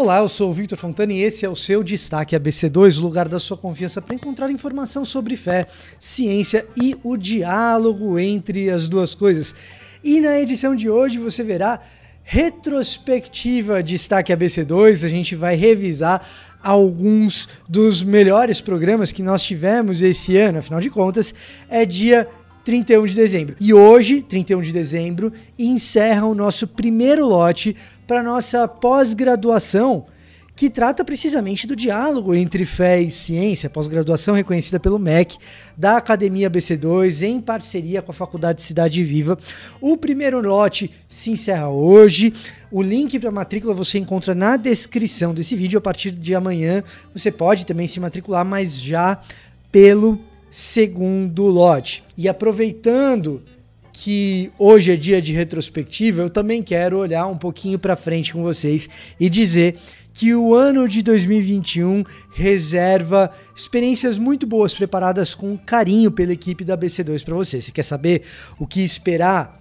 Olá, eu sou o Victor Fontana e esse é o seu Destaque ABC2, lugar da sua confiança para encontrar informação sobre fé, ciência e o diálogo entre as duas coisas. E na edição de hoje você verá retrospectiva Destaque ABC2, a gente vai revisar alguns dos melhores programas que nós tivemos esse ano, afinal de contas, é dia 31 de dezembro. E hoje, 31 de dezembro, encerra o nosso primeiro lote para nossa pós-graduação, que trata precisamente do diálogo entre fé e ciência, pós-graduação reconhecida pelo MEC, da Academia BC2, em parceria com a Faculdade Cidade Viva. O primeiro lote se encerra hoje. O link para matrícula você encontra na descrição desse vídeo. A partir de amanhã você pode também se matricular, mas já pelo segundo lote. E aproveitando que hoje é dia de retrospectiva, eu também quero olhar um pouquinho para frente com vocês e dizer que o ano de 2021 reserva experiências muito boas preparadas com carinho pela equipe da BC2 para você. Você quer saber o que esperar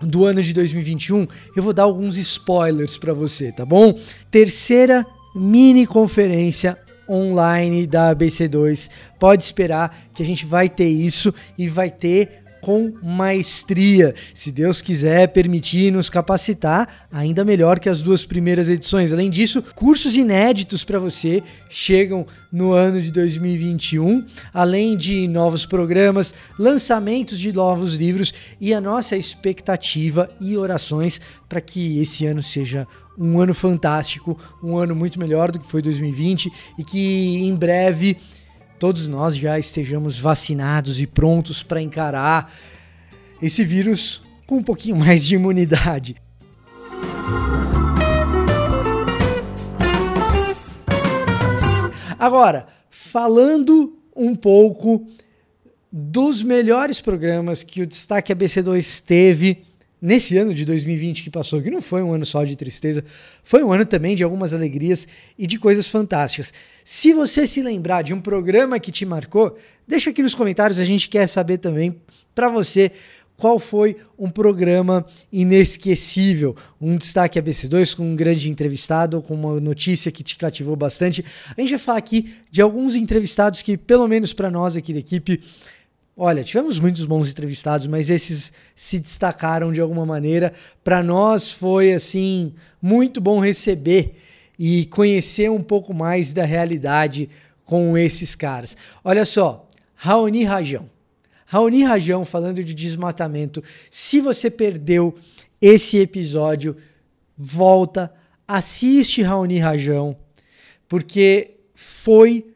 do ano de 2021? Eu vou dar alguns spoilers para você, tá bom? Terceira mini conferência online da ABC2. Pode esperar que a gente vai ter isso e vai ter com maestria. Se Deus quiser permitir nos capacitar, ainda melhor que as duas primeiras edições. Além disso, cursos inéditos para você chegam no ano de 2021, além de novos programas, lançamentos de novos livros e a nossa expectativa e orações para que esse ano seja um ano fantástico, um ano muito melhor do que foi 2020 e que em breve todos nós já estejamos vacinados e prontos para encarar esse vírus com um pouquinho mais de imunidade. Agora, falando um pouco dos melhores programas que o Destaque ABC2 teve nesse ano de 2020 que passou, que não foi um ano só de tristeza, foi um ano também de algumas alegrias e de coisas fantásticas. Se você se lembrar de um programa que te marcou, deixa aqui nos comentários, a gente quer saber também para você qual foi um programa inesquecível, um destaque ABC2 com um grande entrevistado, com uma notícia que te cativou bastante. A gente vai falar aqui de alguns entrevistados que, pelo menos para nós aqui da equipe, Olha, tivemos muitos bons entrevistados, mas esses se destacaram de alguma maneira. Para nós foi assim muito bom receber e conhecer um pouco mais da realidade com esses caras. Olha só, Raoni Rajão. Raoni Rajão falando de desmatamento. Se você perdeu esse episódio, volta, assiste Raoni Rajão, porque foi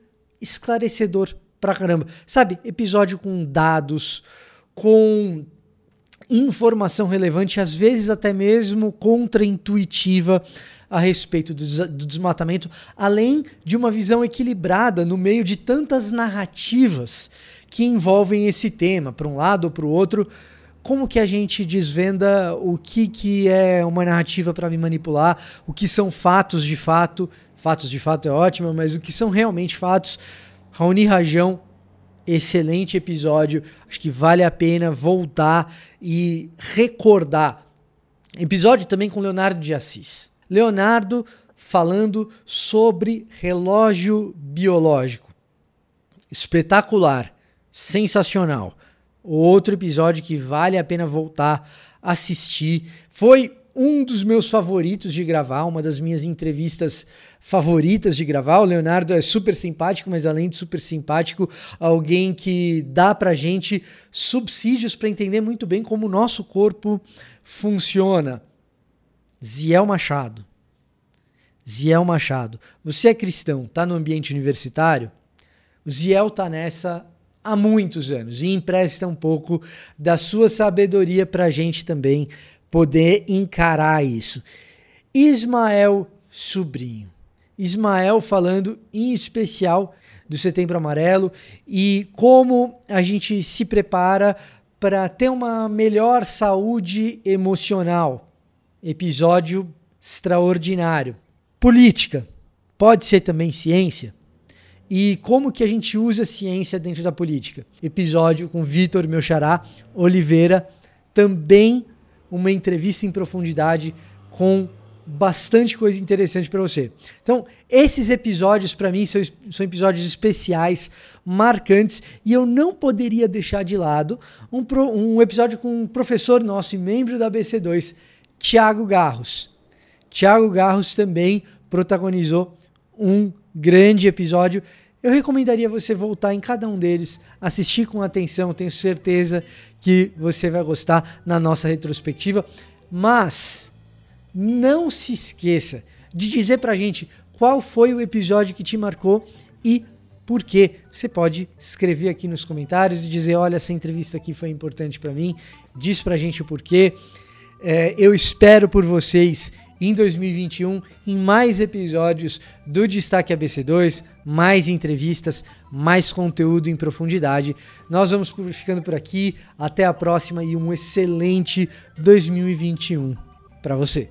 esclarecedor pra caramba. Sabe, episódio com dados, com informação relevante, às vezes até mesmo contraintuitiva a respeito do, des do desmatamento, além de uma visão equilibrada no meio de tantas narrativas que envolvem esse tema, para um lado ou para o outro. Como que a gente desvenda o que, que é uma narrativa para me manipular, o que são fatos de fato, fatos de fato é ótimo, mas o que são realmente fatos Raoni Rajão, excelente episódio. Acho que vale a pena voltar e recordar. Episódio também com Leonardo de Assis. Leonardo falando sobre relógio biológico. Espetacular, sensacional. Outro episódio que vale a pena voltar assistir. Foi um dos meus favoritos de gravar, uma das minhas entrevistas favoritas de gravar. O Leonardo é super simpático, mas além de super simpático, alguém que dá pra gente subsídios para entender muito bem como o nosso corpo funciona. Ziel Machado. Ziel Machado. Você é cristão, tá no ambiente universitário? O Ziel tá nessa há muitos anos e empresta um pouco da sua sabedoria pra gente também poder encarar isso. Ismael Sobrinho. Ismael falando em especial do Setembro Amarelo e como a gente se prepara para ter uma melhor saúde emocional. Episódio extraordinário. Política pode ser também ciência. E como que a gente usa ciência dentro da política? Episódio com Vitor Melchará Oliveira, também uma entrevista em profundidade com bastante coisa interessante para você. Então, esses episódios para mim são, são episódios especiais, marcantes, e eu não poderia deixar de lado um, pro, um episódio com um professor nosso e membro da BC2, Tiago Garros. Tiago Garros também protagonizou um grande episódio. Eu recomendaria você voltar em cada um deles, assistir com atenção, tenho certeza que você vai gostar na nossa retrospectiva. Mas não se esqueça de dizer pra gente qual foi o episódio que te marcou e por quê. Você pode escrever aqui nos comentários e dizer: olha, essa entrevista aqui foi importante para mim, diz pra gente o porquê. É, eu espero por vocês em 2021 em mais episódios do Destaque ABC2, mais entrevistas, mais conteúdo em profundidade. Nós vamos ficando por aqui, até a próxima e um excelente 2021 para você.